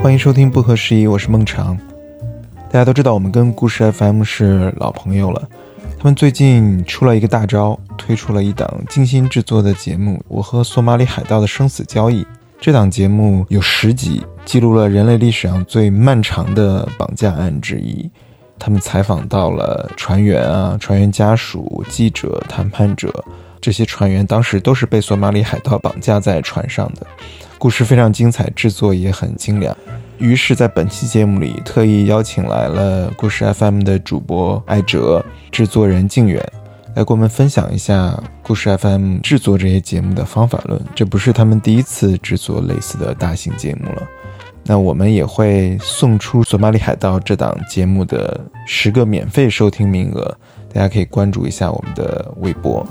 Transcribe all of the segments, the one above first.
欢迎收听不合时宜，我是孟尝。大家都知道，我们跟故事 FM 是老朋友了。他们最近出了一个大招，推出了一档精心制作的节目《我和索马里海盗的生死交易》。这档节目有十集，记录了人类历史上最漫长的绑架案之一。他们采访到了船员啊、船员家属、记者、谈判者。这些船员当时都是被索马里海盗绑架在船上的。故事非常精彩，制作也很精良。于是，在本期节目里，特意邀请来了故事 FM 的主播艾哲、制作人靖远，来给我们分享一下故事 FM 制作这些节目的方法论。这不是他们第一次制作类似的大型节目了。那我们也会送出《索马里海盗》这档节目的十个免费收听名额，大家可以关注一下我们的微博。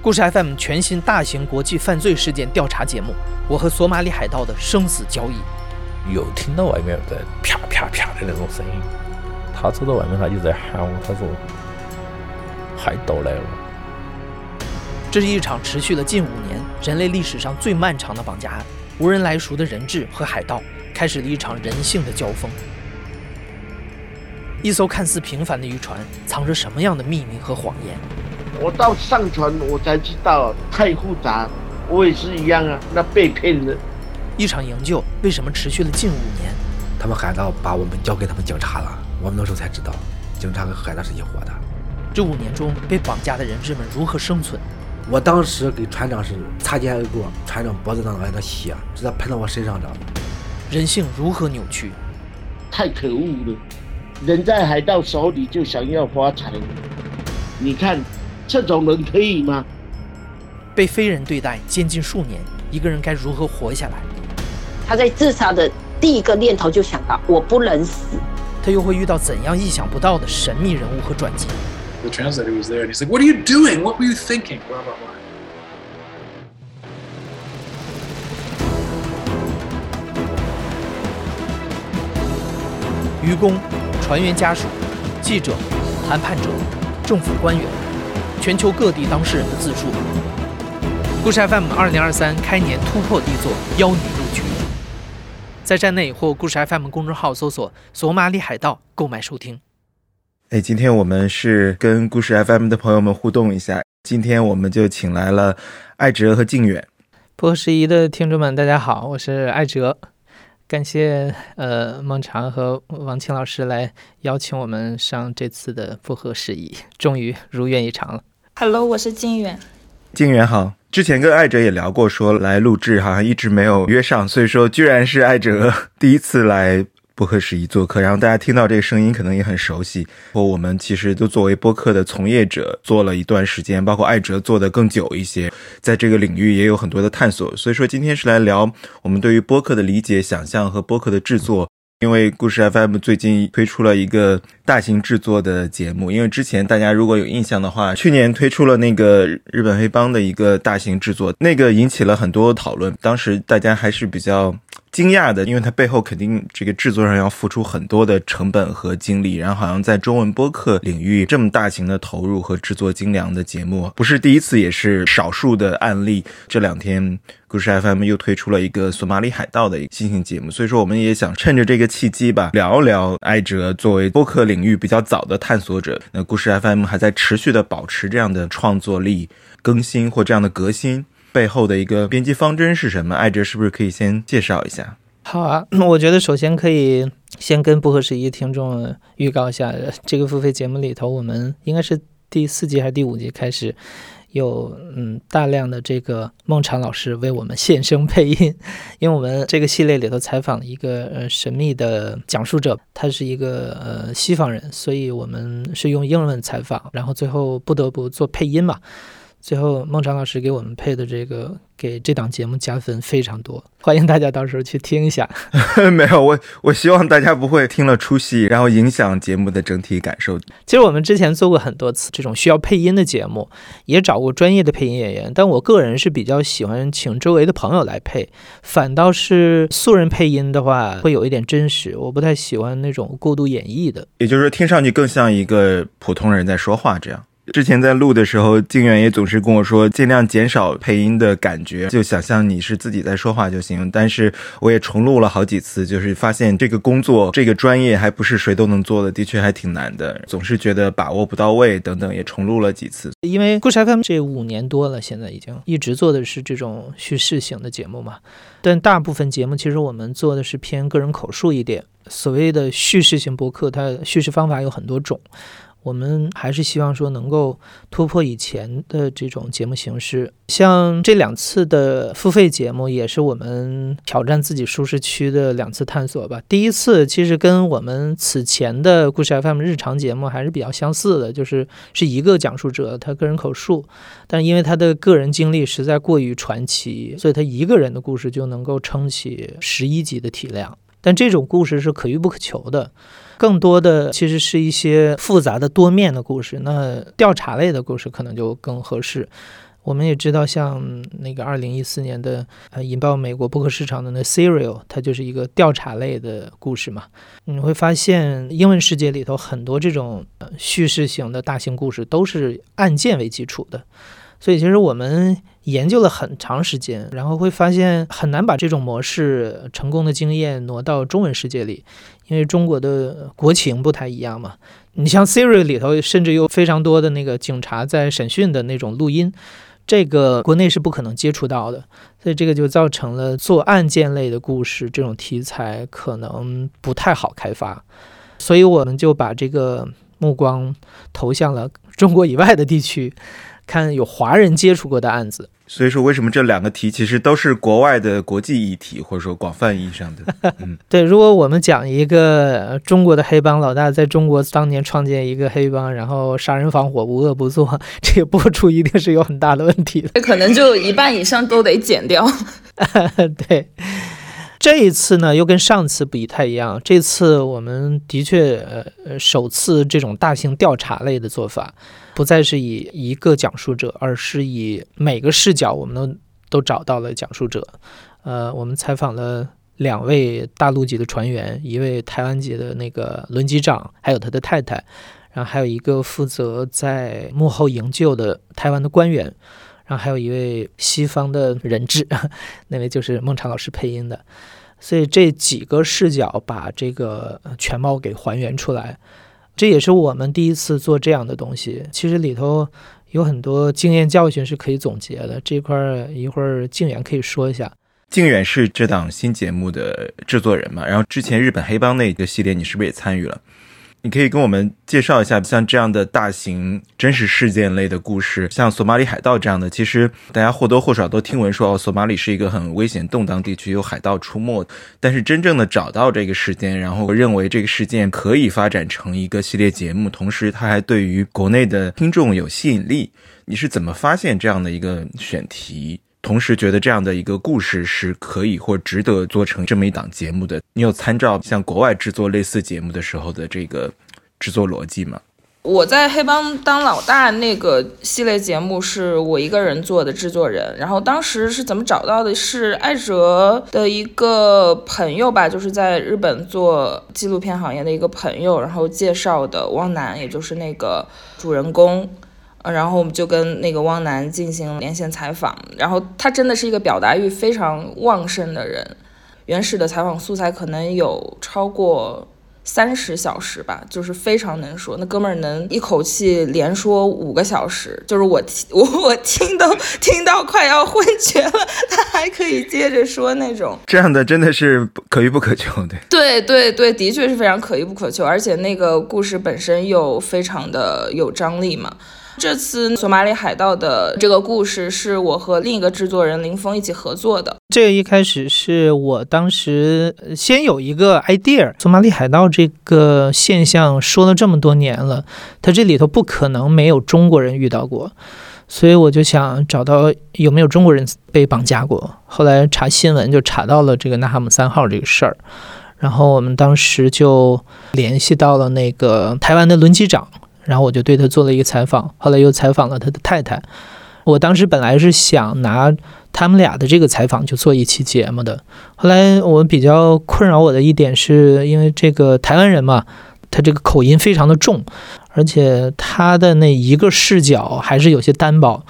故事 FM 全新大型国际犯罪事件调查节目《我和索马里海盗的生死交易》，又听到外面在啪啪啪的那种声音。他走到外面，他就在喊我，他说：“海盗来了。”这是一场持续了近五年、人类历史上最漫长的绑架案。无人来赎的人质和海盗开始了一场人性的交锋。一艘看似平凡的渔船，藏着什么样的秘密和谎言？我到上船，我才知道太复杂。我也是一样啊，那被骗了。一场营救为什么持续了近五年？他们海盗把我们交给他们警察了，我们那时候才知道，警察和海盗是一伙的。这五年中被绑架的人质们如何生存？我当时给船长是擦肩而过，船长脖子上挨的血直接喷到我身上着。人性如何扭曲？太可恶了！人在海盗手里就想要发财，你看。这种人可以吗？被非人对待，监禁数年，一个人该如何活下来？他在自杀的第一个念头就想到我不能死。他又会遇到怎样意想不到的神秘人物和转机？The translator was there and he's like, "What are you doing? What were you thinking?" Blah blah blah. 渔工、船员家属、记者、谈判者、政府官员。全球各地当事人的自述。故事 FM 二零二三开年突破力作，邀你入局。在站内或故事 FM 公众号搜索“索马里海盗”购买收听。哎，今天我们是跟故事 FM 的朋友们互动一下。今天我们就请来了艾哲和靖远。不适宜的听众们，大家好，我是艾哲。感谢呃孟尝和王青老师来邀请我们上这次的不合时宜，终于如愿以偿了。Hello，我是金远。金远好，之前跟艾哲也聊过，说来录制，好像一直没有约上，所以说居然是艾哲 第一次来播客时宜做客，然后大家听到这个声音可能也很熟悉。或我们其实都作为播客的从业者做了一段时间，包括艾哲做的更久一些，在这个领域也有很多的探索。所以说今天是来聊我们对于播客的理解、想象和播客的制作。因为故事 FM 最近推出了一个大型制作的节目，因为之前大家如果有印象的话，去年推出了那个日本黑帮的一个大型制作，那个引起了很多讨论，当时大家还是比较。惊讶的，因为它背后肯定这个制作上要付出很多的成本和精力，然后好像在中文播客领域这么大型的投入和制作精良的节目，不是第一次，也是少数的案例。这两天故事 FM 又推出了一个索马里海盗的一个新型节目，所以说我们也想趁着这个契机吧，聊一聊艾哲作为播客领域比较早的探索者，那故事 FM 还在持续的保持这样的创作力、更新或这样的革新。背后的一个编辑方针是什么？艾哲是不是可以先介绍一下？好啊，那 我觉得首先可以先跟不合时宜听众预告一下，这个付费节目里头，我们应该是第四集还是第五集开始有嗯大量的这个孟尝老师为我们献声配音，因为我们这个系列里头采访了一个呃神秘的讲述者，他是一个呃西方人，所以我们是用英文采访，然后最后不得不做配音嘛。最后，孟尝老师给我们配的这个，给这档节目加分非常多，欢迎大家到时候去听一下。没有，我我希望大家不会听了出戏，然后影响节目的整体感受。其实我们之前做过很多次这种需要配音的节目，也找过专业的配音演员，但我个人是比较喜欢请周围的朋友来配，反倒是素人配音的话会有一点真实，我不太喜欢那种过度演绎的，也就是说听上去更像一个普通人在说话这样。之前在录的时候，静远也总是跟我说，尽量减少配音的感觉，就想象你是自己在说话就行。但是我也重录了好几次，就是发现这个工作、这个专业还不是谁都能做的，的确还挺难的，总是觉得把握不到位等等，也重录了几次。因为故事 FM 这五年多了，现在已经一直做的是这种叙事型的节目嘛，但大部分节目其实我们做的是偏个人口述一点。所谓的叙事型博客，它叙事方法有很多种。我们还是希望说能够突破以前的这种节目形式，像这两次的付费节目，也是我们挑战自己舒适区的两次探索吧。第一次其实跟我们此前的故事 FM 日常节目还是比较相似的，就是是一个讲述者他个人口述，但因为他的个人经历实在过于传奇，所以他一个人的故事就能够撑起十一集的体量。但这种故事是可遇不可求的。更多的其实是一些复杂的多面的故事，那调查类的故事可能就更合适。我们也知道，像那个二零一四年的呃引爆美国播客市场的那 Serial，它就是一个调查类的故事嘛。你会发现，英文世界里头很多这种叙事型的大型故事都是案件为基础的。所以，其实我们研究了很长时间，然后会发现很难把这种模式成功的经验挪到中文世界里，因为中国的国情不太一样嘛。你像 Siri 里头，甚至有非常多的那个警察在审讯的那种录音，这个国内是不可能接触到的。所以，这个就造成了做案件类的故事这种题材可能不太好开发。所以，我们就把这个目光投向了中国以外的地区。看有华人接触过的案子，所以说为什么这两个题其实都是国外的国际议题，或者说广泛意义上的。嗯，对。如果我们讲一个中国的黑帮老大在中国当年创建一个黑帮，然后杀人放火无恶不作，这个播出一定是有很大的问题的。这可能就一半以上都得剪掉。对。这一次呢，又跟上次不太一样。这次我们的确呃首次这种大型调查类的做法，不再是以一个讲述者，而是以每个视角我们都都找到了讲述者。呃，我们采访了两位大陆籍的船员，一位台湾籍的那个轮机长，还有他的太太，然后还有一个负责在幕后营救的台湾的官员。然后还有一位西方的人质，那位就是孟尝老师配音的，所以这几个视角把这个全貌给还原出来，这也是我们第一次做这样的东西。其实里头有很多经验教训是可以总结的，这块一会儿静远可以说一下。静远是这档新节目的制作人嘛？然后之前日本黑帮那个系列，你是不是也参与了？你可以跟我们介绍一下，像这样的大型真实事件类的故事，像索马里海盗这样的，其实大家或多或少都听闻说，哦，索马里是一个很危险动荡地区，有海盗出没。但是真正的找到这个事件，然后认为这个事件可以发展成一个系列节目，同时它还对于国内的听众有吸引力，你是怎么发现这样的一个选题？同时觉得这样的一个故事是可以或值得做成这么一档节目的，你有参照像国外制作类似节目的时候的这个制作逻辑吗？我在黑帮当老大那个系列节目是我一个人做的制作人，然后当时是怎么找到的？是艾哲的一个朋友吧，就是在日本做纪录片行业的一个朋友，然后介绍的汪楠，也就是那个主人公。然后我们就跟那个汪楠进行连线采访，然后他真的是一个表达欲非常旺盛的人，原始的采访素材可能有超过三十小时吧，就是非常能说，那哥们儿能一口气连说五个小时，就是我听我我听都听到快要昏厥了，他还可以接着说那种，这样的真的是可遇不可求，对。对对对，的确是非常可遇不可求，而且那个故事本身又非常的有张力嘛。这次索马里海盗的这个故事是我和另一个制作人林峰一起合作的。这个一开始是我当时先有一个 idea，索马里海盗这个现象说了这么多年了，它这里头不可能没有中国人遇到过，所以我就想找到有没有中国人被绑架过。后来查新闻就查到了这个纳哈姆三号这个事儿，然后我们当时就联系到了那个台湾的轮机长。然后我就对他做了一个采访，后来又采访了他的太太。我当时本来是想拿他们俩的这个采访就做一期节目的，后来我比较困扰我的一点是因为这个台湾人嘛，他这个口音非常的重，而且他的那一个视角还是有些单薄，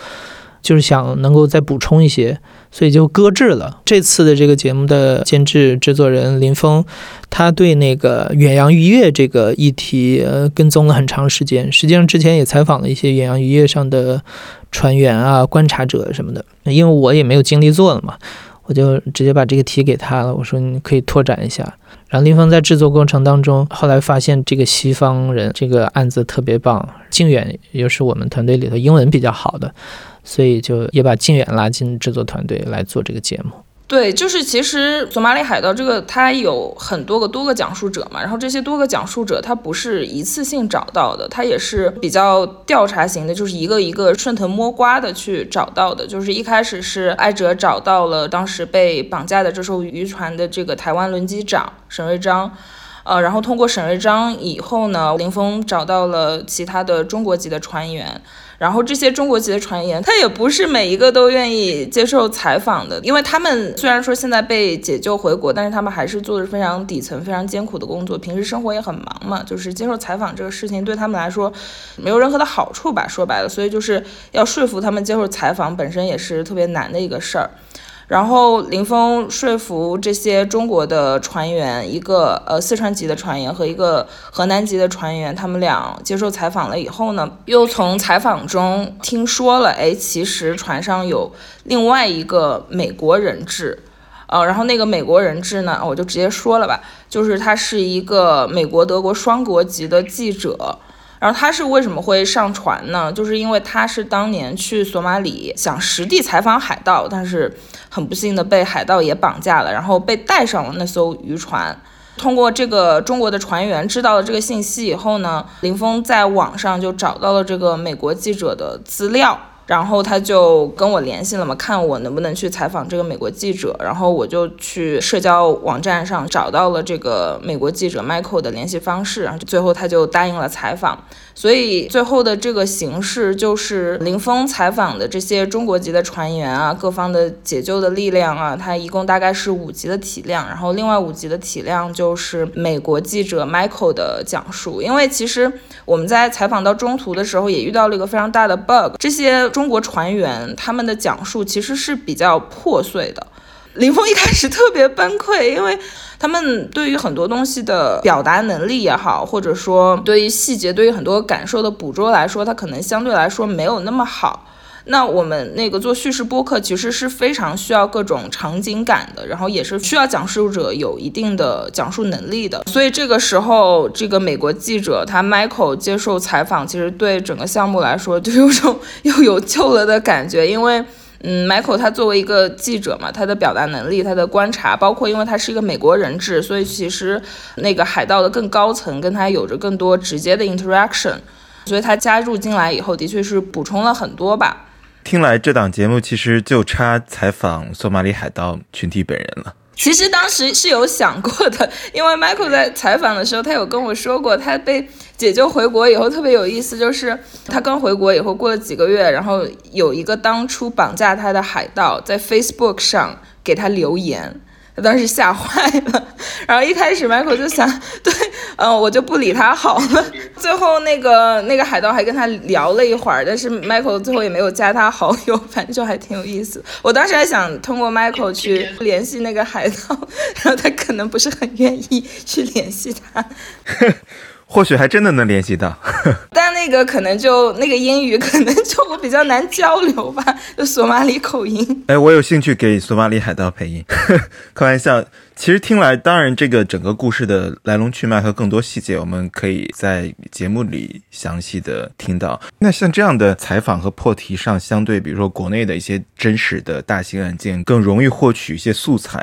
就是想能够再补充一些，所以就搁置了。这次的这个节目的监制制作人林峰，他对那个远洋渔业这个议题呃跟踪了很长时间，实际上之前也采访了一些远洋渔业上的船员啊、观察者什么的，因为我也没有精力做了嘛。我就直接把这个题给他了，我说你可以拓展一下。然后林峰在制作过程当中，后来发现这个西方人这个案子特别棒，靖远又是我们团队里头英文比较好的，所以就也把靖远拉进制作团队来做这个节目。对，就是其实索马里海盗这个，它有很多个多个讲述者嘛，然后这些多个讲述者，它不是一次性找到的，它也是比较调查型的，就是一个一个顺藤摸瓜的去找到的。就是一开始是艾哲找到了当时被绑架的这艘渔船的这个台湾轮机长沈瑞章，呃，然后通过沈瑞章以后呢，林峰找到了其他的中国籍的船员。然后这些中国籍的传言，他也不是每一个都愿意接受采访的，因为他们虽然说现在被解救回国，但是他们还是做着非常底层、非常艰苦的工作，平时生活也很忙嘛，就是接受采访这个事情对他们来说没有任何的好处吧，说白了，所以就是要说服他们接受采访，本身也是特别难的一个事儿。然后林峰说服这些中国的船员，一个呃四川籍的船员和一个河南籍的船员，他们俩接受采访了以后呢，又从采访中听说了，哎，其实船上有另外一个美国人质，呃，然后那个美国人质呢，我就直接说了吧，就是他是一个美国德国双国籍的记者。然后他是为什么会上船呢？就是因为他是当年去索马里想实地采访海盗，但是很不幸的被海盗也绑架了，然后被带上了那艘渔船。通过这个中国的船员知道了这个信息以后呢，林峰在网上就找到了这个美国记者的资料。然后他就跟我联系了嘛，看我能不能去采访这个美国记者。然后我就去社交网站上找到了这个美国记者 Michael 的联系方式，然后最后他就答应了采访。所以最后的这个形式就是林峰采访的这些中国籍的船员啊，各方的解救的力量啊，他一共大概是五集的体量，然后另外五集的体量就是美国记者 Michael 的讲述。因为其实我们在采访到中途的时候也遇到了一个非常大的 bug，这些中国船员他们的讲述其实是比较破碎的。林峰一开始特别崩溃，因为他们对于很多东西的表达能力也好，或者说对于细节、对于很多感受的捕捉来说，他可能相对来说没有那么好。那我们那个做叙事播客，其实是非常需要各种场景感的，然后也是需要讲述者有一定的讲述能力的。所以这个时候，这个美国记者他 Michael 接受采访，其实对整个项目来说，就有种又有救了的感觉，因为。嗯，Michael 他作为一个记者嘛，他的表达能力、他的观察，包括因为他是一个美国人质，所以其实那个海盗的更高层跟他有着更多直接的 interaction，所以他加入进来以后，的确是补充了很多吧。听来这档节目其实就差采访索马里海盗群体本人了。其实当时是有想过的，因为 Michael 在采访的时候，他有跟我说过，他被解救回国以后特别有意思，就是他刚回国以后过了几个月，然后有一个当初绑架他的海盗在 Facebook 上给他留言。他当时吓坏了，然后一开始 Michael 就想，对，嗯，我就不理他好了。最后那个那个海盗还跟他聊了一会儿，但是 Michael 最后也没有加他好友，反正就还挺有意思。我当时还想通过 Michael 去联系那个海盗，然后他可能不是很愿意去联系他。或许还真的能联系到，但那个可能就那个英语可能就我比较难交流吧，就索马里口音。哎，我有兴趣给索马里海盗配音，开玩笑。其实听来，当然这个整个故事的来龙去脉和更多细节，我们可以在节目里详细的听到。那像这样的采访和破题上，相对比如说国内的一些真实的大型案件，更容易获取一些素材，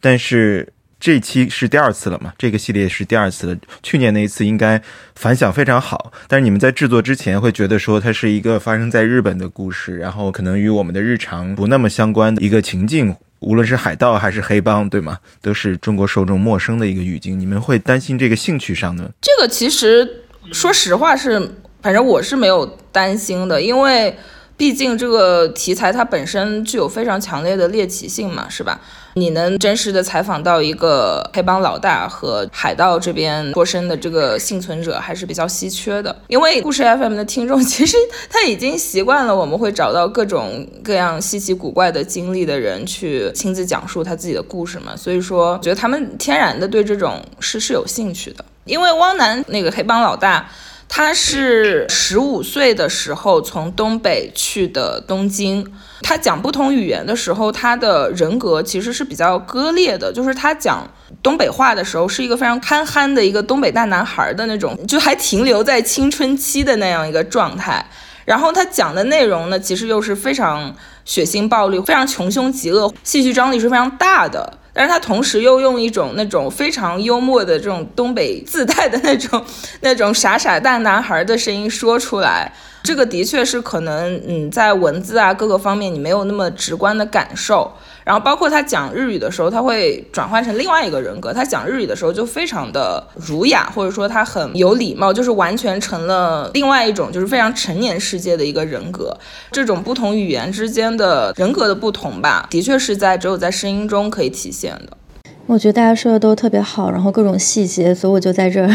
但是。这期是第二次了嘛？这个系列是第二次了。去年那一次应该反响非常好，但是你们在制作之前会觉得说它是一个发生在日本的故事，然后可能与我们的日常不那么相关的一个情境，无论是海盗还是黑帮，对吗？都是中国受众陌生的一个语境。你们会担心这个兴趣上呢？这个其实说实话是，反正我是没有担心的，因为。毕竟这个题材它本身具有非常强烈的猎奇性嘛，是吧？你能真实的采访到一个黑帮老大和海盗这边脱身的这个幸存者，还是比较稀缺的。因为故事 FM 的听众其实他已经习惯了，我们会找到各种各样稀奇古怪的经历的人去亲自讲述他自己的故事嘛，所以说觉得他们天然的对这种事是有兴趣的。因为汪楠那个黑帮老大。他是十五岁的时候从东北去的东京。他讲不同语言的时候，他的人格其实是比较割裂的。就是他讲东北话的时候，是一个非常憨憨的一个东北大男孩的那种，就还停留在青春期的那样一个状态。然后他讲的内容呢，其实又是非常血腥暴力、非常穷凶极恶，戏剧张力是非常大的。但是他同时又用一种那种非常幽默的这种东北自带的那种那种傻傻大男孩的声音说出来，这个的确是可能嗯在文字啊各个方面你没有那么直观的感受。然后包括他讲日语的时候，他会转换成另外一个人格。他讲日语的时候就非常的儒雅，或者说他很有礼貌，就是完全成了另外一种就是非常成年世界的一个人格。这种不同语言之间的人格的不同吧，的确是在只有在声音中可以体现的。我觉得大家说的都特别好，然后各种细节，所以我就在这儿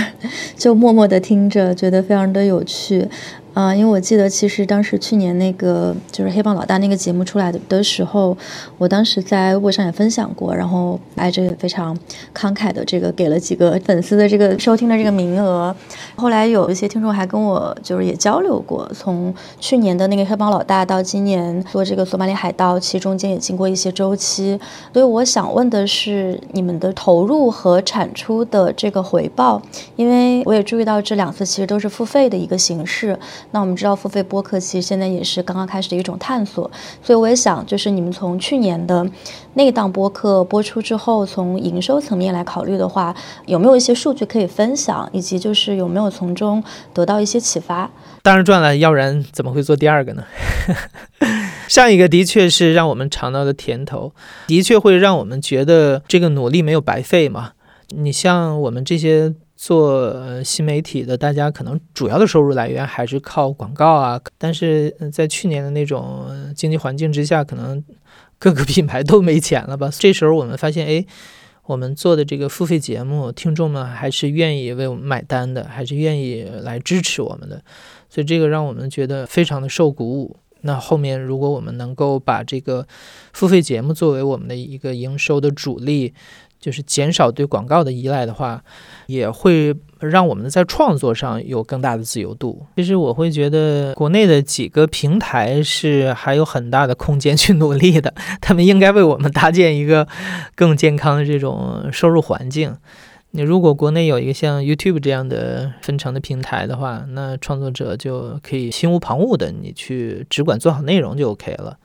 就默默的听着，觉得非常的有趣。啊，因为我记得，其实当时去年那个就是黑帮老大那个节目出来的的时候，我当时在微博上也分享过，然后挨着非常慷慨的这个给了几个粉丝的这个收听的这个名额。后来有一些听众还跟我就是也交流过，从去年的那个黑帮老大到今年做这个索马里海盗，其中间也经过一些周期。所以我想问的是，你们的投入和产出的这个回报，因为我也注意到这两次其实都是付费的一个形式。那我们知道，付费播客其实现在也是刚刚开始的一种探索，所以我也想，就是你们从去年的那档播客播出之后，从营收层面来考虑的话，有没有一些数据可以分享，以及就是有没有从中得到一些启发？当然赚了，要不然怎么会做第二个呢？上一个的确是让我们尝到的甜头，的确会让我们觉得这个努力没有白费嘛。你像我们这些。做新媒体的，大家可能主要的收入来源还是靠广告啊。但是在去年的那种经济环境之下，可能各个品牌都没钱了吧？这时候我们发现，哎，我们做的这个付费节目，听众们还是愿意为我们买单的，还是愿意来支持我们的。所以这个让我们觉得非常的受鼓舞。那后面如果我们能够把这个付费节目作为我们的一个营收的主力，就是减少对广告的依赖的话，也会让我们在创作上有更大的自由度。其实我会觉得，国内的几个平台是还有很大的空间去努力的，他们应该为我们搭建一个更健康的这种收入环境。你如果国内有一个像 YouTube 这样的分成的平台的话，那创作者就可以心无旁骛的，你去只管做好内容就 OK 了。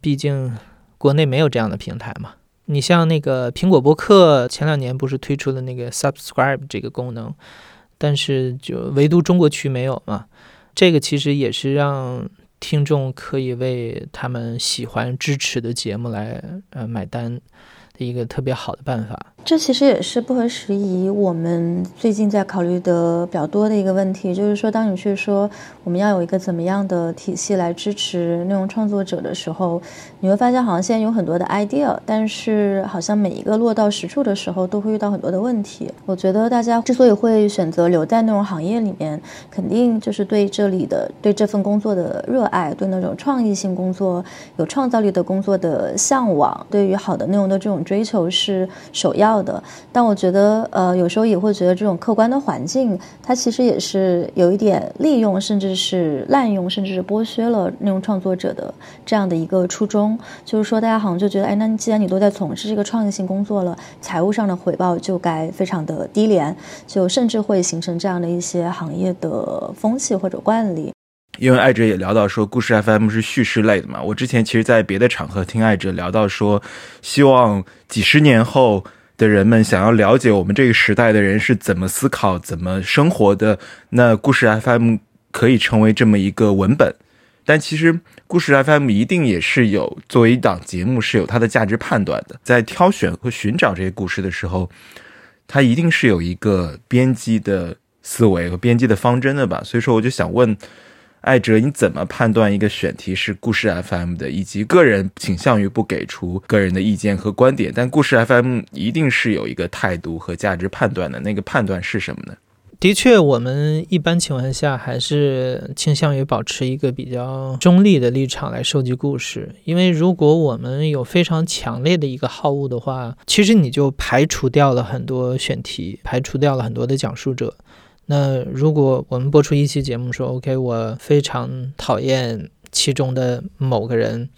毕竟国内没有这样的平台嘛。你像那个苹果博客，前两年不是推出了那个 Subscribe 这个功能，但是就唯独中国区没有嘛？这个其实也是让听众可以为他们喜欢支持的节目来呃买单的一个特别好的办法。这其实也是不合时宜。我们最近在考虑的比较多的一个问题，就是说，当你去说我们要有一个怎么样的体系来支持内容创作者的时候，你会发现好像现在有很多的 idea，但是好像每一个落到实处的时候，都会遇到很多的问题。我觉得大家之所以会选择留在内容行业里面，肯定就是对这里的对这份工作的热爱，对那种创意性工作、有创造力的工作的向往，对于好的内容的这种追求是首要。的，但我觉得，呃，有时候也会觉得这种客观的环境，它其实也是有一点利用，甚至是滥用，甚至是剥削了内容创作者的这样的一个初衷。就是说，大家好像就觉得，哎，那既然你都在从事这个创意性工作了，财务上的回报就该非常的低廉，就甚至会形成这样的一些行业的风气或者惯例。因为艾哲也聊到说，故事 FM 是叙事类的嘛。我之前其实，在别的场合听艾哲聊到说，希望几十年后。的人们想要了解我们这个时代的人是怎么思考、怎么生活的，那故事 FM 可以成为这么一个文本。但其实故事 FM 一定也是有作为一档节目是有它的价值判断的，在挑选和寻找这些故事的时候，它一定是有一个编辑的思维和编辑的方针的吧。所以说，我就想问艾哲，你怎么判断一个选题是故事 FM 的，以及个人倾向于不给出个人的意见和观点，但故事 FM 一定是有一个态度和价值判断的，那个判断是什么呢？的确，我们一般情况下还是倾向于保持一个比较中立的立场来收集故事，因为如果我们有非常强烈的一个好恶的话，其实你就排除掉了很多选题，排除掉了很多的讲述者。那如果我们播出一期节目说，OK，我非常讨厌其中的某个人，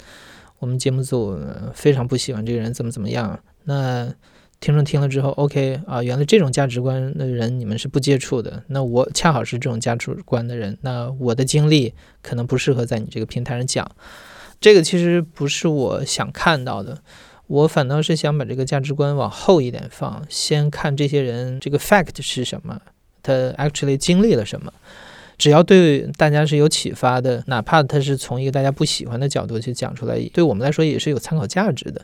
我们节目组非常不喜欢这个人怎么怎么样，那。听众听了之后，OK 啊，原来这种价值观的人你们是不接触的。那我恰好是这种价值观的人，那我的经历可能不适合在你这个平台上讲。这个其实不是我想看到的，我反倒是想把这个价值观往后一点放，先看这些人这个 fact 是什么，他 actually 经历了什么。只要对大家是有启发的，哪怕他是从一个大家不喜欢的角度去讲出来，对我们来说也是有参考价值的。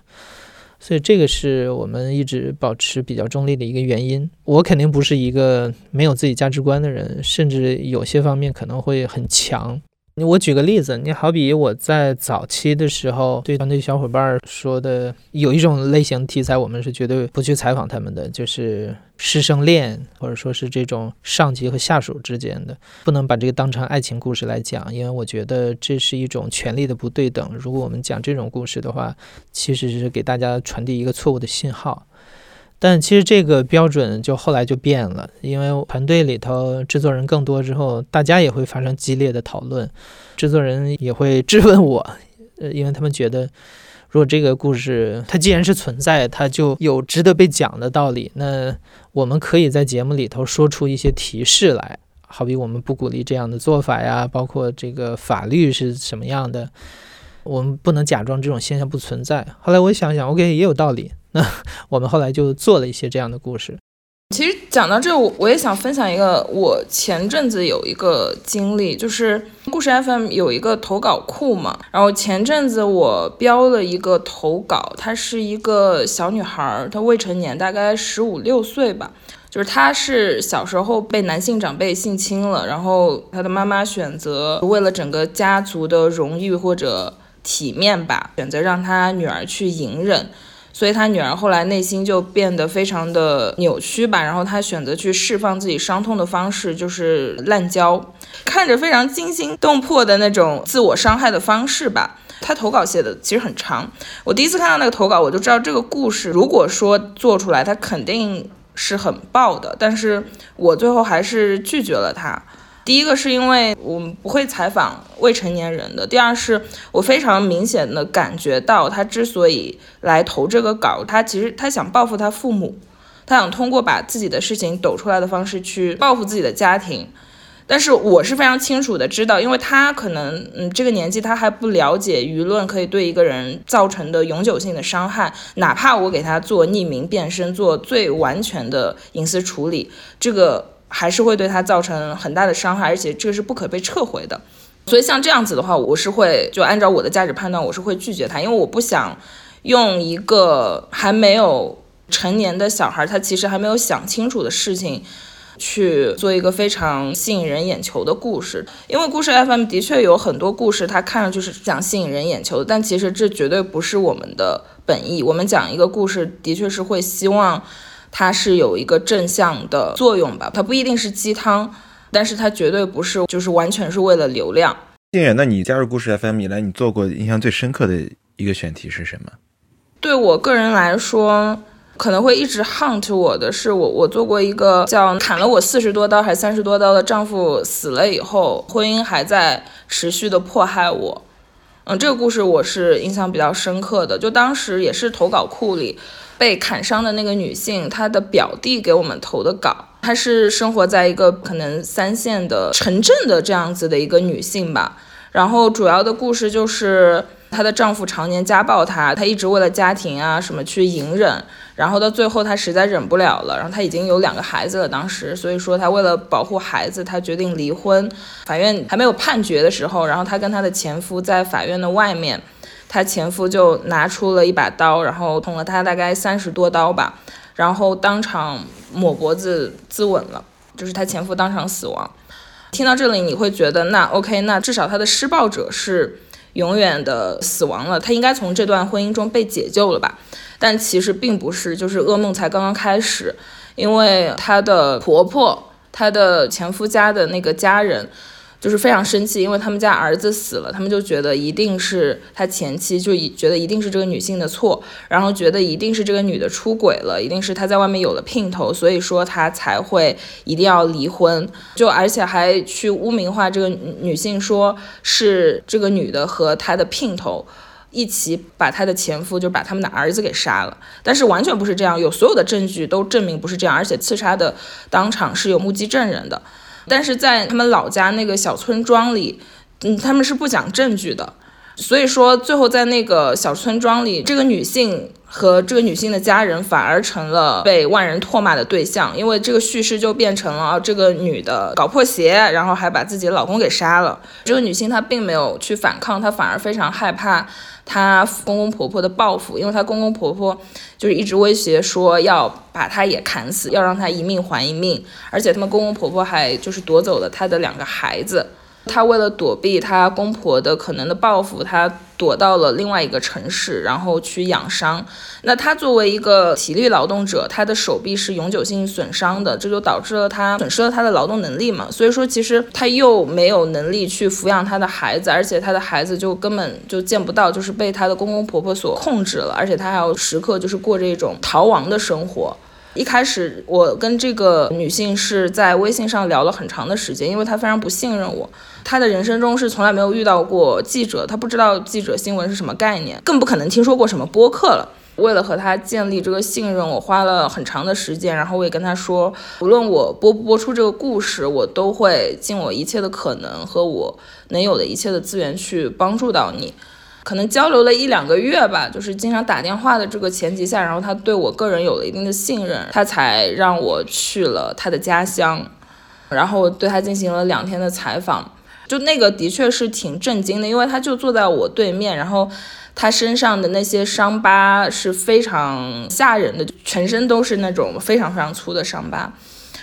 所以这个是我们一直保持比较中立的一个原因。我肯定不是一个没有自己价值观的人，甚至有些方面可能会很强。我举个例子，你好比我在早期的时候对团队小伙伴说的，有一种类型题材，我们是绝对不去采访他们的，就是师生恋，或者说是这种上级和下属之间的，不能把这个当成爱情故事来讲，因为我觉得这是一种权力的不对等。如果我们讲这种故事的话，其实是给大家传递一个错误的信号。但其实这个标准就后来就变了，因为团队里头制作人更多之后，大家也会发生激烈的讨论，制作人也会质问我，呃，因为他们觉得，如果这个故事它既然是存在，它就有值得被讲的道理，那我们可以在节目里头说出一些提示来，好比我们不鼓励这样的做法呀，包括这个法律是什么样的，我们不能假装这种现象不存在。后来我想想，OK，也有道理。那我们后来就做了一些这样的故事。其实讲到这，我我也想分享一个，我前阵子有一个经历，就是故事 FM 有一个投稿库嘛，然后前阵子我标了一个投稿，她是一个小女孩，她未成年，大概十五六岁吧，就是她是小时候被男性长辈性侵了，然后她的妈妈选择为了整个家族的荣誉或者体面吧，选择让她女儿去隐忍。所以他女儿后来内心就变得非常的扭曲吧，然后他选择去释放自己伤痛的方式就是滥交，看着非常惊心动魄的那种自我伤害的方式吧。他投稿写的其实很长，我第一次看到那个投稿，我就知道这个故事如果说做出来，他肯定是很爆的，但是我最后还是拒绝了他。第一个是因为我们不会采访未成年人的，第二是我非常明显的感觉到他之所以来投这个稿，他其实他想报复他父母，他想通过把自己的事情抖出来的方式去报复自己的家庭。但是我是非常清楚的知道，因为他可能嗯这个年纪他还不了解舆论可以对一个人造成的永久性的伤害，哪怕我给他做匿名变身，做最完全的隐私处理，这个。还是会对他造成很大的伤害，而且这个是不可被撤回的。所以像这样子的话，我是会就按照我的价值判断，我是会拒绝他，因为我不想用一个还没有成年的小孩，他其实还没有想清楚的事情去做一个非常吸引人眼球的故事。因为故事 FM 的确有很多故事，它看上去是讲吸引人眼球的，但其实这绝对不是我们的本意。我们讲一个故事，的确是会希望。它是有一个正向的作用吧，它不一定是鸡汤，但是它绝对不是就是完全是为了流量。靖远，那你加入故事 FM 以来，你做过印象最深刻的一个选题是什么？对我个人来说，可能会一直 hunt 我的是我我做过一个叫砍了我四十多刀还三十多刀的丈夫死了以后，婚姻还在持续的迫害我。嗯，这个故事我是印象比较深刻的，就当时也是投稿库里。被砍伤的那个女性，她的表弟给我们投的稿，她是生活在一个可能三线的城镇的这样子的一个女性吧。然后主要的故事就是她的丈夫常年家暴她，她一直为了家庭啊什么去隐忍，然后到最后她实在忍不了了，然后她已经有两个孩子了，当时所以说她为了保护孩子，她决定离婚。法院还没有判决的时候，然后她跟她的前夫在法院的外面。她前夫就拿出了一把刀，然后捅了她大概三十多刀吧，然后当场抹脖子自刎了，就是她前夫当场死亡。听到这里，你会觉得那 OK，那至少他的施暴者是永远的死亡了，她应该从这段婚姻中被解救了吧？但其实并不是，就是噩梦才刚刚开始，因为她的婆婆，她的前夫家的那个家人。就是非常生气，因为他们家儿子死了，他们就觉得一定是他前妻，就觉得一定是这个女性的错，然后觉得一定是这个女的出轨了，一定是她在外面有了姘头，所以说他才会一定要离婚，就而且还去污名化这个女性，说是这个女的和她的姘头一起把她的前夫，就把他们的儿子给杀了，但是完全不是这样，有所有的证据都证明不是这样，而且刺杀的当场是有目击证人的。但是在他们老家那个小村庄里，嗯，他们是不讲证据的，所以说最后在那个小村庄里，这个女性和这个女性的家人反而成了被万人唾骂的对象，因为这个叙事就变成了这个女的搞破鞋，然后还把自己的老公给杀了。这个女性她并没有去反抗，她反而非常害怕。她公公婆婆的报复，因为她公公婆婆就是一直威胁说要把她也砍死，要让她一命还一命，而且他们公公婆婆还就是夺走了她的两个孩子。她为了躲避她公婆的可能的报复，她躲到了另外一个城市，然后去养伤。那她作为一个体力劳动者，她的手臂是永久性损伤的，这就导致了她损失了她的劳动能力嘛。所以说，其实她又没有能力去抚养她的孩子，而且她的孩子就根本就见不到，就是被她的公公婆婆所控制了，而且她还要时刻就是过这种逃亡的生活。一开始我跟这个女性是在微信上聊了很长的时间，因为她非常不信任我。她的人生中是从来没有遇到过记者，她不知道记者新闻是什么概念，更不可能听说过什么播客了。为了和她建立这个信任，我花了很长的时间，然后我也跟她说，无论我播不播出这个故事，我都会尽我一切的可能和我能有的一切的资源去帮助到你。可能交流了一两个月吧，就是经常打电话的这个前提下，然后他对我个人有了一定的信任，他才让我去了他的家乡，然后对他进行了两天的采访。就那个的确是挺震惊的，因为他就坐在我对面，然后他身上的那些伤疤是非常吓人的，全身都是那种非常非常粗的伤疤。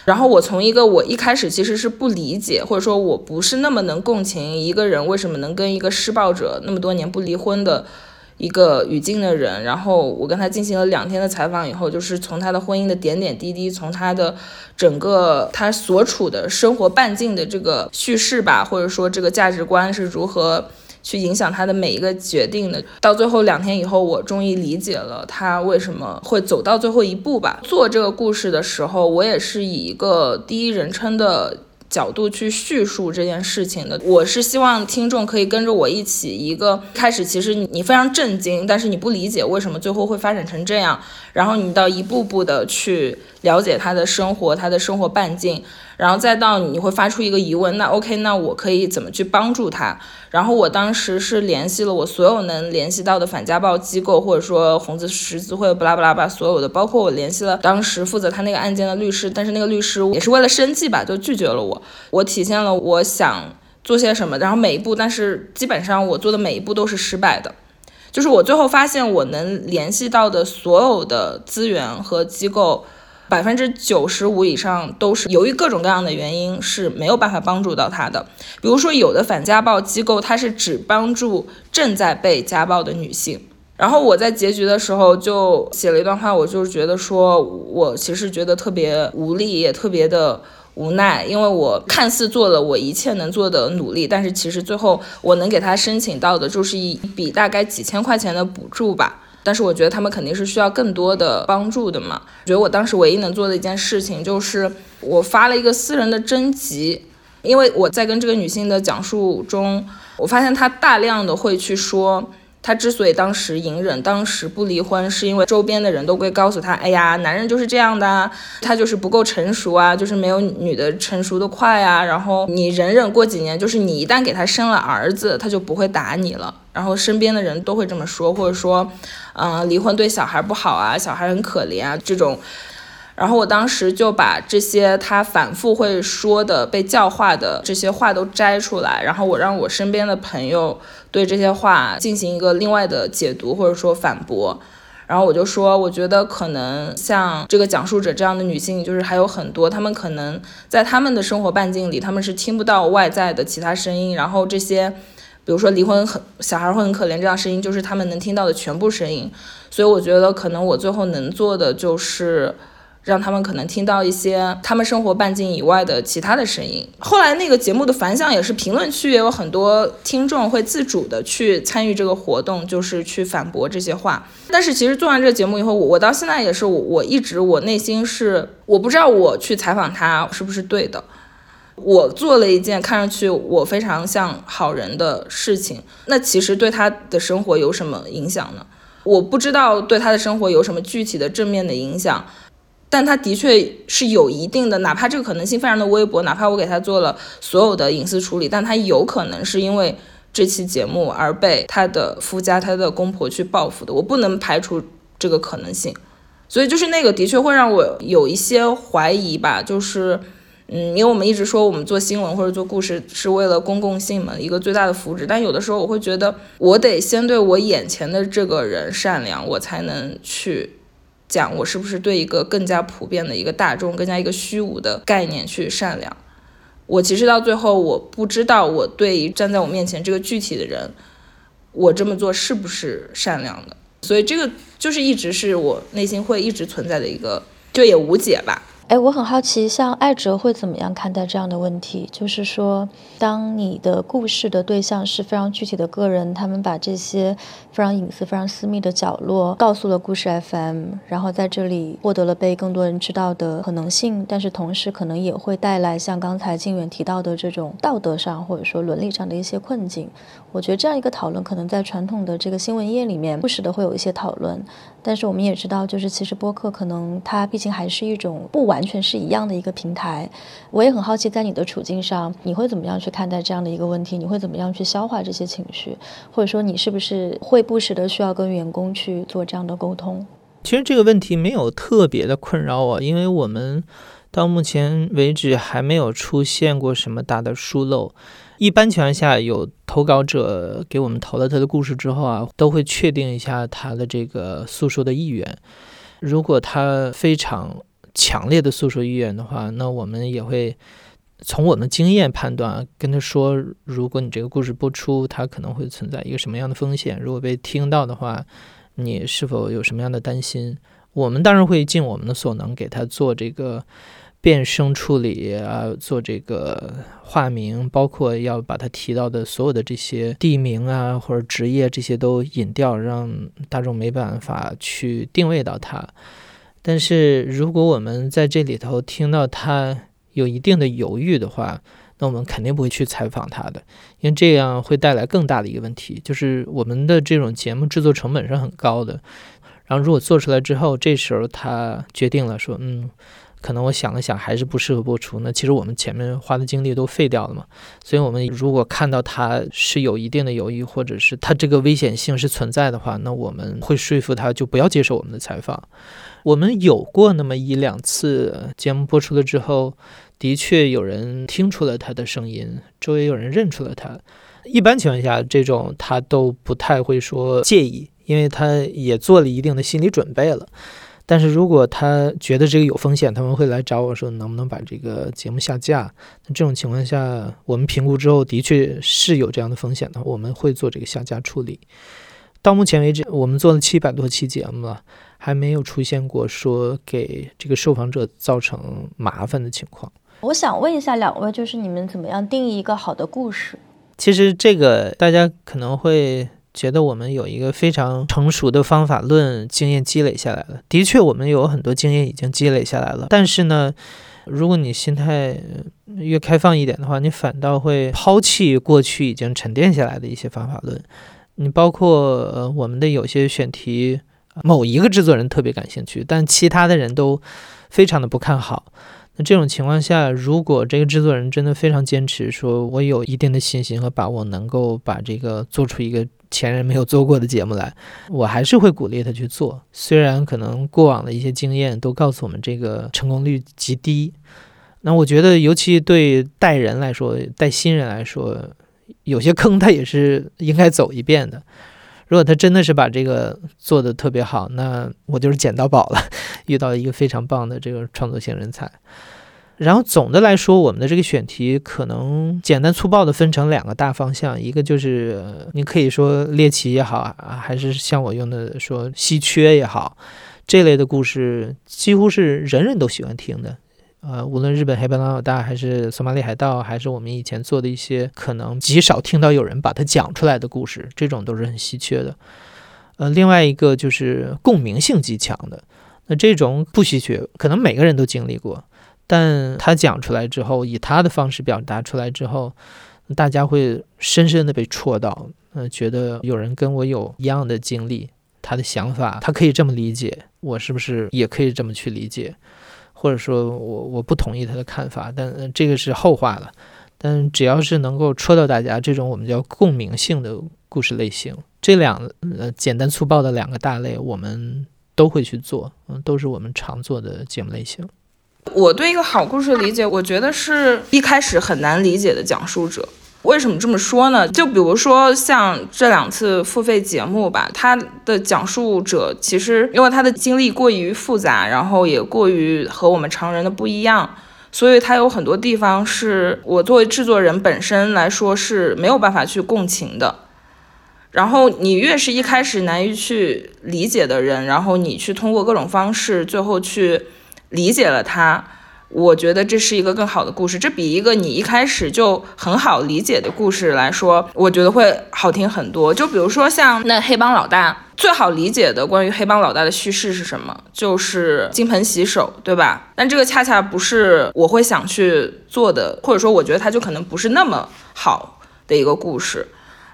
然后我从一个我一开始其实是不理解，或者说我不是那么能共情一个人为什么能跟一个施暴者那么多年不离婚的一个语境的人，然后我跟他进行了两天的采访以后，就是从他的婚姻的点点滴滴，从他的整个他所处的生活半径的这个叙事吧，或者说这个价值观是如何。去影响他的每一个决定的，到最后两天以后，我终于理解了他为什么会走到最后一步吧。做这个故事的时候，我也是以一个第一人称的。角度去叙述这件事情的，我是希望听众可以跟着我一起，一个开始其实你非常震惊，但是你不理解为什么最后会发展成这样，然后你到一步步的去了解他的生活，他的生活半径，然后再到你会发出一个疑问，那 OK，那我可以怎么去帮助他？然后我当时是联系了我所有能联系到的反家暴机构，或者说红字十字会，不拉不拉吧，所有的，包括我联系了当时负责他那个案件的律师，但是那个律师也是为了生计吧，就拒绝了我。我体现了我想做些什么，然后每一步，但是基本上我做的每一步都是失败的。就是我最后发现，我能联系到的所有的资源和机构，百分之九十五以上都是由于各种各样的原因是没有办法帮助到他的。比如说，有的反家暴机构，它是只帮助正在被家暴的女性。然后我在结局的时候就写了一段话，我就觉得说我其实觉得特别无力，也特别的。无奈，因为我看似做了我一切能做的努力，但是其实最后我能给他申请到的就是一笔大概几千块钱的补助吧。但是我觉得他们肯定是需要更多的帮助的嘛。觉得我当时唯一能做的一件事情就是我发了一个私人的征集，因为我在跟这个女性的讲述中，我发现她大量的会去说。他之所以当时隐忍，当时不离婚，是因为周边的人都会告诉他：“哎呀，男人就是这样的，他就是不够成熟啊，就是没有女的成熟的快啊。”然后你忍忍过几年，就是你一旦给他生了儿子，他就不会打你了。然后身边的人都会这么说，或者说，嗯，离婚对小孩不好啊，小孩很可怜啊，这种。然后我当时就把这些他反复会说的、被教化的这些话都摘出来，然后我让我身边的朋友对这些话进行一个另外的解读或者说反驳。然后我就说，我觉得可能像这个讲述者这样的女性，就是还有很多，她们可能在她们的生活半径里，她们是听不到外在的其他声音。然后这些，比如说离婚很小孩会很可怜这样声音，就是他们能听到的全部声音。所以我觉得，可能我最后能做的就是。让他们可能听到一些他们生活半径以外的其他的声音。后来那个节目的反响也是，评论区也有很多听众会自主的去参与这个活动，就是去反驳这些话。但是其实做完这个节目以后，我我到现在也是，我我一直我内心是我不知道我去采访他是不是对的。我做了一件看上去我非常像好人的事情，那其实对他的生活有什么影响呢？我不知道对他的生活有什么具体的正面的影响。但他的确是有一定的，哪怕这个可能性非常的微薄，哪怕我给他做了所有的隐私处理，但他有可能是因为这期节目而被他的夫家、他的公婆去报复的，我不能排除这个可能性。所以就是那个的确会让我有一些怀疑吧，就是，嗯，因为我们一直说我们做新闻或者做故事是为了公共性嘛，一个最大的福祉，但有的时候我会觉得，我得先对我眼前的这个人善良，我才能去。讲我是不是对一个更加普遍的一个大众，更加一个虚无的概念去善良？我其实到最后，我不知道我对站在我面前这个具体的人，我这么做是不是善良的？所以这个就是一直是我内心会一直存在的一个，就也无解吧。哎，我很好奇，像艾哲会怎么样看待这样的问题？就是说，当你的故事的对象是非常具体的个人，他们把这些非常隐私、非常私密的角落告诉了故事 FM，然后在这里获得了被更多人知道的可能性，但是同时可能也会带来像刚才静远提到的这种道德上或者说伦理上的一些困境。我觉得这样一个讨论，可能在传统的这个新闻业里面不时的会有一些讨论。但是我们也知道，就是其实播客可能它毕竟还是一种不完全是一样的一个平台。我也很好奇，在你的处境上，你会怎么样去看待这样的一个问题？你会怎么样去消化这些情绪？或者说，你是不是会不时的需要跟员工去做这样的沟通？其实这个问题没有特别的困扰我，因为我们到目前为止还没有出现过什么大的疏漏。一般情况下，有投稿者给我们投了他的故事之后啊，都会确定一下他的这个诉说的意愿。如果他非常强烈的诉说意愿的话，那我们也会从我们经验判断，跟他说，如果你这个故事播出，它可能会存在一个什么样的风险？如果被听到的话，你是否有什么样的担心？我们当然会尽我们的所能给他做这个。变声处理啊，做这个化名，包括要把他提到的所有的这些地名啊或者职业这些都隐掉，让大众没办法去定位到他。但是如果我们在这里头听到他有一定的犹豫的话，那我们肯定不会去采访他的，因为这样会带来更大的一个问题，就是我们的这种节目制作成本是很高的。然后如果做出来之后，这时候他决定了说，嗯。可能我想了想，还是不适合播出。那其实我们前面花的精力都废掉了嘛。所以，我们如果看到他是有一定的犹豫，或者是他这个危险性是存在的话，那我们会说服他就不要接受我们的采访。我们有过那么一两次节目播出了之后，的确有人听出了他的声音，周围有人认出了他。一般情况下，这种他都不太会说介意，因为他也做了一定的心理准备了。但是如果他觉得这个有风险，他们会来找我说能不能把这个节目下架。那这种情况下，我们评估之后的确是有这样的风险的，我们会做这个下架处理。到目前为止，我们做了七百多期节目了，还没有出现过说给这个受访者造成麻烦的情况。我想问一下两位，就是你们怎么样定义一个好的故事？其实这个大家可能会。觉得我们有一个非常成熟的方法论经验积累下来了，的确，我们有很多经验已经积累下来了。但是呢，如果你心态越开放一点的话，你反倒会抛弃过去已经沉淀下来的一些方法论。你包括呃，我们的有些选题，某一个制作人特别感兴趣，但其他的人都非常的不看好。那这种情况下，如果这个制作人真的非常坚持，说我有一定的信心和把握，能够把这个做出一个。前人没有做过的节目来，我还是会鼓励他去做。虽然可能过往的一些经验都告诉我们这个成功率极低，那我觉得尤其对带人来说，带新人来说，有些坑他也是应该走一遍的。如果他真的是把这个做的特别好，那我就是捡到宝了，遇到一个非常棒的这个创作型人才。然后总的来说，我们的这个选题可能简单粗暴的分成两个大方向，一个就是你可以说猎奇也好啊，还是像我用的说稀缺也好，这类的故事几乎是人人都喜欢听的。呃，无论日本黑帮老大，还是索马里海盗，还是我们以前做的一些可能极少听到有人把它讲出来的故事，这种都是很稀缺的。呃，另外一个就是共鸣性极强的，那这种不稀缺，可能每个人都经历过。但他讲出来之后，以他的方式表达出来之后，大家会深深的被戳到，嗯，觉得有人跟我有一样的经历，他的想法他可以这么理解，我是不是也可以这么去理解？或者说我我不同意他的看法，但这个是后话了。但只要是能够戳到大家，这种我们叫共鸣性的故事类型，这两呃简单粗暴的两个大类，我们都会去做，嗯，都是我们常做的节目类型。我对一个好故事的理解，我觉得是一开始很难理解的讲述者。为什么这么说呢？就比如说像这两次付费节目吧，他的讲述者其实因为他的经历过于复杂，然后也过于和我们常人的不一样，所以他有很多地方是我作为制作人本身来说是没有办法去共情的。然后你越是一开始难于去理解的人，然后你去通过各种方式，最后去。理解了他，我觉得这是一个更好的故事。这比一个你一开始就很好理解的故事来说，我觉得会好听很多。就比如说像那黑帮老大，最好理解的关于黑帮老大的叙事是什么？就是金盆洗手，对吧？但这个恰恰不是我会想去做的，或者说我觉得它就可能不是那么好的一个故事。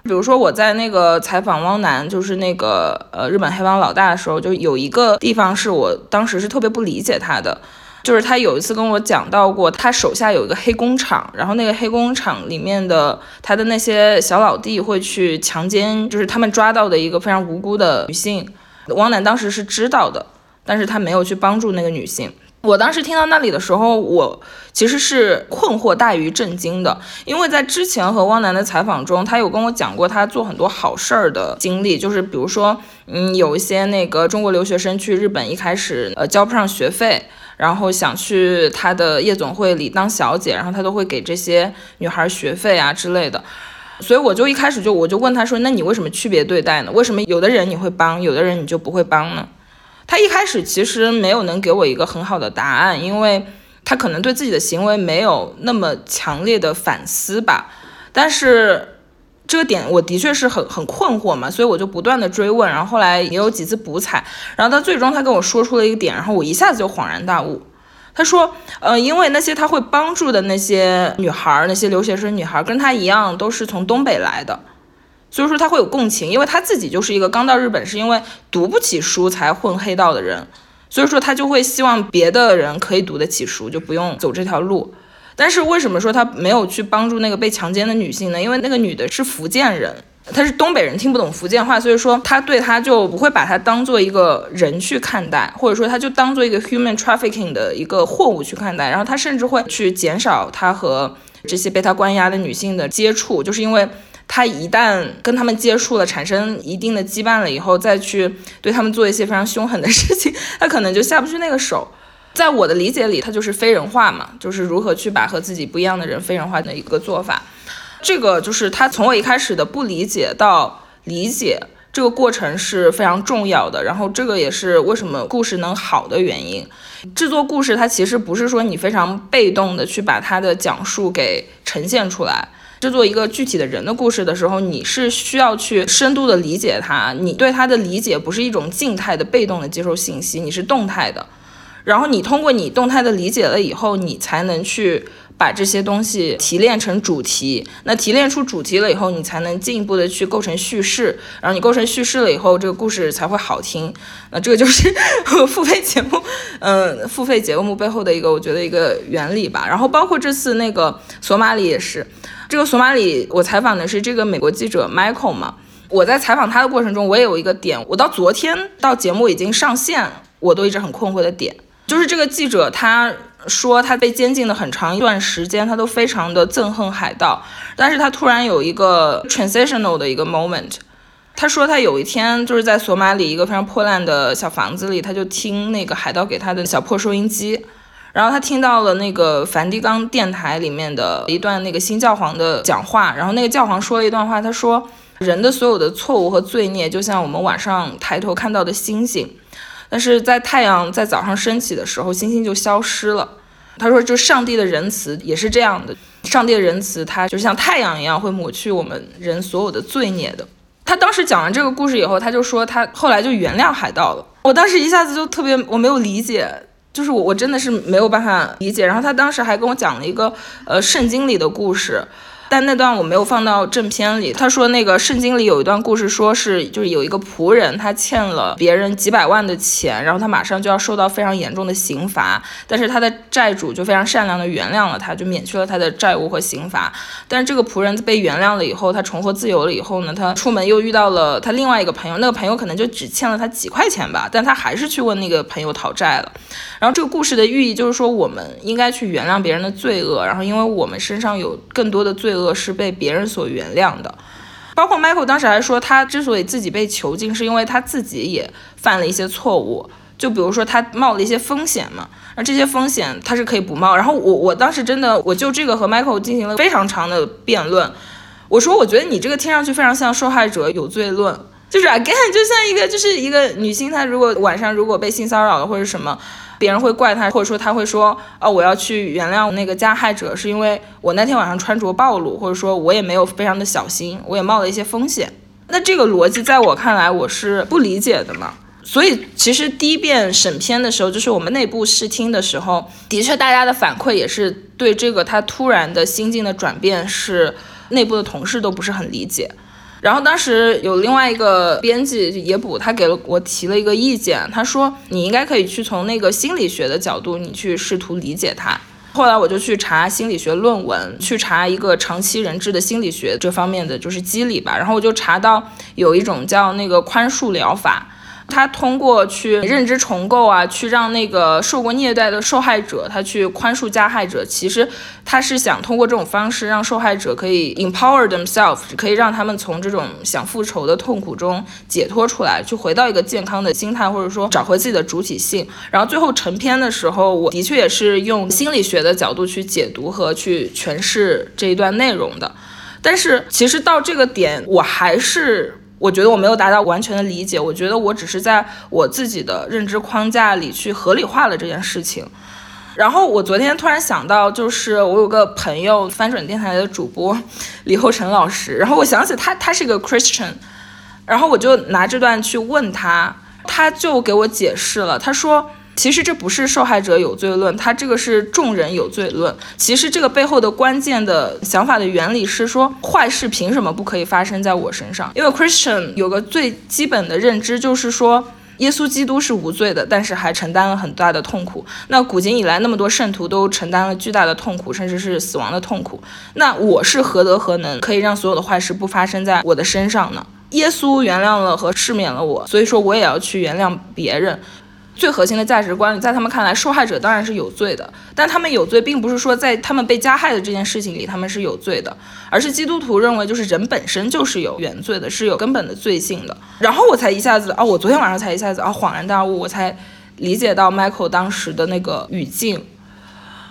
比如说我在那个采访汪楠，就是那个呃日本黑帮老大的时候，就有一个地方是我当时是特别不理解他的，就是他有一次跟我讲到过，他手下有一个黑工厂，然后那个黑工厂里面的他的那些小老弟会去强奸，就是他们抓到的一个非常无辜的女性，汪楠当时是知道的，但是他没有去帮助那个女性。我当时听到那里的时候，我其实是困惑大于震惊的，因为在之前和汪楠的采访中，他有跟我讲过他做很多好事儿的经历，就是比如说，嗯，有一些那个中国留学生去日本，一开始呃交不上学费，然后想去他的夜总会里当小姐，然后他都会给这些女孩学费啊之类的，所以我就一开始就我就问他说，那你为什么区别对待呢？为什么有的人你会帮，有的人你就不会帮呢？他一开始其实没有能给我一个很好的答案，因为他可能对自己的行为没有那么强烈的反思吧。但是这个点我的确是很很困惑嘛，所以我就不断的追问，然后后来也有几次补采，然后他最终他跟我说出了一个点，然后我一下子就恍然大悟。他说，呃，因为那些他会帮助的那些女孩，那些留学生女孩，跟他一样都是从东北来的。所以说他会有共情，因为他自己就是一个刚到日本是因为读不起书才混黑道的人，所以说他就会希望别的人可以读得起书，就不用走这条路。但是为什么说他没有去帮助那个被强奸的女性呢？因为那个女的是福建人，她是东北人，听不懂福建话，所以说他对他就不会把她当做一个人去看待，或者说他就当做一个 human trafficking 的一个货物去看待，然后他甚至会去减少他和这些被他关押的女性的接触，就是因为。他一旦跟他们接触了，产生一定的羁绊了以后，再去对他们做一些非常凶狠的事情，他可能就下不去那个手。在我的理解里，他就是非人化嘛，就是如何去把和自己不一样的人非人化的一个做法。这个就是他从我一开始的不理解到理解这个过程是非常重要的。然后这个也是为什么故事能好的原因。制作故事，它其实不是说你非常被动的去把它的讲述给呈现出来。制作一个具体的人的故事的时候，你是需要去深度的理解他，你对他的理解不是一种静态的、被动的接受信息，你是动态的。然后你通过你动态的理解了以后，你才能去把这些东西提炼成主题。那提炼出主题了以后，你才能进一步的去构成叙事。然后你构成叙事了以后，这个故事才会好听。那这个就是 付费节目，嗯，付费节目背后的一个我觉得一个原理吧。然后包括这次那个索马里也是。这个索马里，我采访的是这个美国记者 Michael 嘛。我在采访他的过程中，我也有一个点，我到昨天到节目已经上线，我都一直很困惑的点，就是这个记者他说他被监禁的很长一段时间，他都非常的憎恨海盗，但是他突然有一个 transitional 的一个 moment，他说他有一天就是在索马里一个非常破烂的小房子里，他就听那个海盗给他的小破收音机，然后他听到了那个梵蒂冈电台里面的一段那个新教皇的讲话，然后那个教皇说了一段话，他说人的所有的错误和罪孽就像我们晚上抬头看到的星星，但是在太阳在早上升起的时候，星星就消失了。他说，就上帝的仁慈也是这样的，上帝的仁慈它就像太阳一样，会抹去我们人所有的罪孽的。他当时讲完这个故事以后，他就说他后来就原谅海盗了。我当时一下子就特别，我没有理解，就是我我真的是没有办法理解。然后他当时还跟我讲了一个呃圣经里的故事。但那段我没有放到正片里。他说那个圣经里有一段故事，说是就是有一个仆人，他欠了别人几百万的钱，然后他马上就要受到非常严重的刑罚，但是他的债主就非常善良的原谅了他，就免去了他的债务和刑罚。但是这个仆人被原谅了以后，他重获自由了以后呢，他出门又遇到了他另外一个朋友，那个朋友可能就只欠了他几块钱吧，但他还是去问那个朋友讨债了。然后这个故事的寓意就是说，我们应该去原谅别人的罪恶，然后因为我们身上有更多的罪恶是被别人所原谅的。包括 Michael 当时还说，他之所以自己被囚禁，是因为他自己也犯了一些错误，就比如说他冒了一些风险嘛，而这些风险他是可以不冒。然后我我当时真的我就这个和 Michael 进行了非常长的辩论，我说我觉得你这个听上去非常像受害者有罪论，就是 again 就像一个就是一个女性，她如果晚上如果被性骚扰了或者什么。别人会怪他，或者说他会说，哦，我要去原谅那个加害者，是因为我那天晚上穿着暴露，或者说我也没有非常的小心，我也冒了一些风险。那这个逻辑在我看来，我是不理解的嘛。所以其实第一遍审片的时候，就是我们内部试听的时候，的确大家的反馈也是对这个他突然的心境的转变，是内部的同事都不是很理解。然后当时有另外一个编辑也补，他给了我提了一个意见，他说你应该可以去从那个心理学的角度，你去试图理解它。后来我就去查心理学论文，去查一个长期人质的心理学这方面的就是机理吧。然后我就查到有一种叫那个宽恕疗法。他通过去认知重构啊，去让那个受过虐待的受害者，他去宽恕加害者。其实他是想通过这种方式，让受害者可以 empower themselves，可以让他们从这种想复仇的痛苦中解脱出来，去回到一个健康的心态，或者说找回自己的主体性。然后最后成片的时候，我的确也是用心理学的角度去解读和去诠释这一段内容的。但是其实到这个点，我还是。我觉得我没有达到完全的理解，我觉得我只是在我自己的认知框架里去合理化了这件事情。然后我昨天突然想到，就是我有个朋友翻转电台的主播李厚成老师，然后我想起他，他是一个 Christian，然后我就拿这段去问他，他就给我解释了，他说。其实这不是受害者有罪论，它这个是众人有罪论。其实这个背后的关键的想法的原理是说，坏事凭什么不可以发生在我身上？因为 Christian 有个最基本的认知就是说，耶稣基督是无罪的，但是还承担了很大的痛苦。那古今以来那么多圣徒都承担了巨大的痛苦，甚至是死亡的痛苦。那我是何德何能可以让所有的坏事不发生在我的身上呢？耶稣原谅了和赦免了我，所以说我也要去原谅别人。最核心的价值观里，在他们看来，受害者当然是有罪的，但他们有罪，并不是说在他们被加害的这件事情里他们是有罪的，而是基督徒认为，就是人本身就是有原罪的，是有根本的罪性的。然后我才一下子啊，我昨天晚上才一下子啊恍然大悟，我才理解到 Michael 当时的那个语境。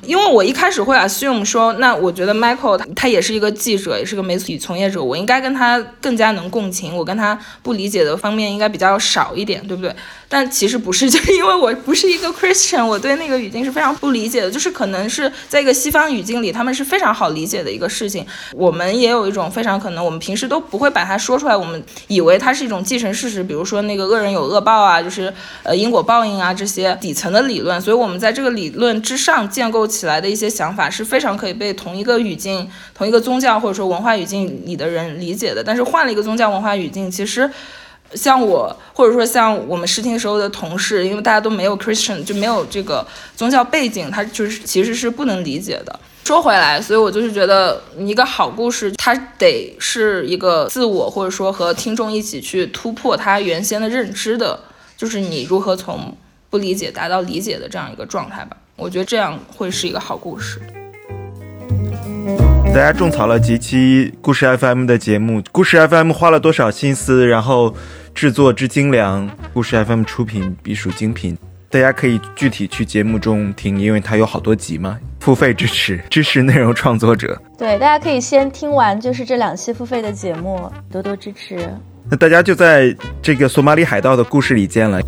因为我一开始会 assume 说，那我觉得 Michael 他也是一个记者，也是个媒体从业者，我应该跟他更加能共情，我跟他不理解的方面应该比较少一点，对不对？但其实不是，就是因为我不是一个 Christian，我对那个语境是非常不理解的，就是可能是在一个西方语境里，他们是非常好理解的一个事情。我们也有一种非常可能，我们平时都不会把它说出来，我们以为它是一种既成事实，比如说那个恶人有恶报啊，就是呃因果报应啊这些底层的理论，所以我们在这个理论之上建构起来的一些想法是非常可以被同一个语境、同一个宗教或者说文化语境里的人理解的。但是换了一个宗教文化语境，其实。像我，或者说像我们试听时候的同事，因为大家都没有 Christian，就没有这个宗教背景，他就是其实是不能理解的。说回来，所以我就是觉得一个好故事，它得是一个自我，或者说和听众一起去突破他原先的认知的，就是你如何从不理解达到理解的这样一个状态吧。我觉得这样会是一个好故事。大家种草了几期故事 FM 的节目，故事 FM 花了多少心思，然后制作之精良，故事 FM 出品必属精品。大家可以具体去节目中听，因为它有好多集嘛。付费支持，支持内容创作者。对，大家可以先听完就是这两期付费的节目，多多支持。那大家就在这个索马里海盗的故事里见了。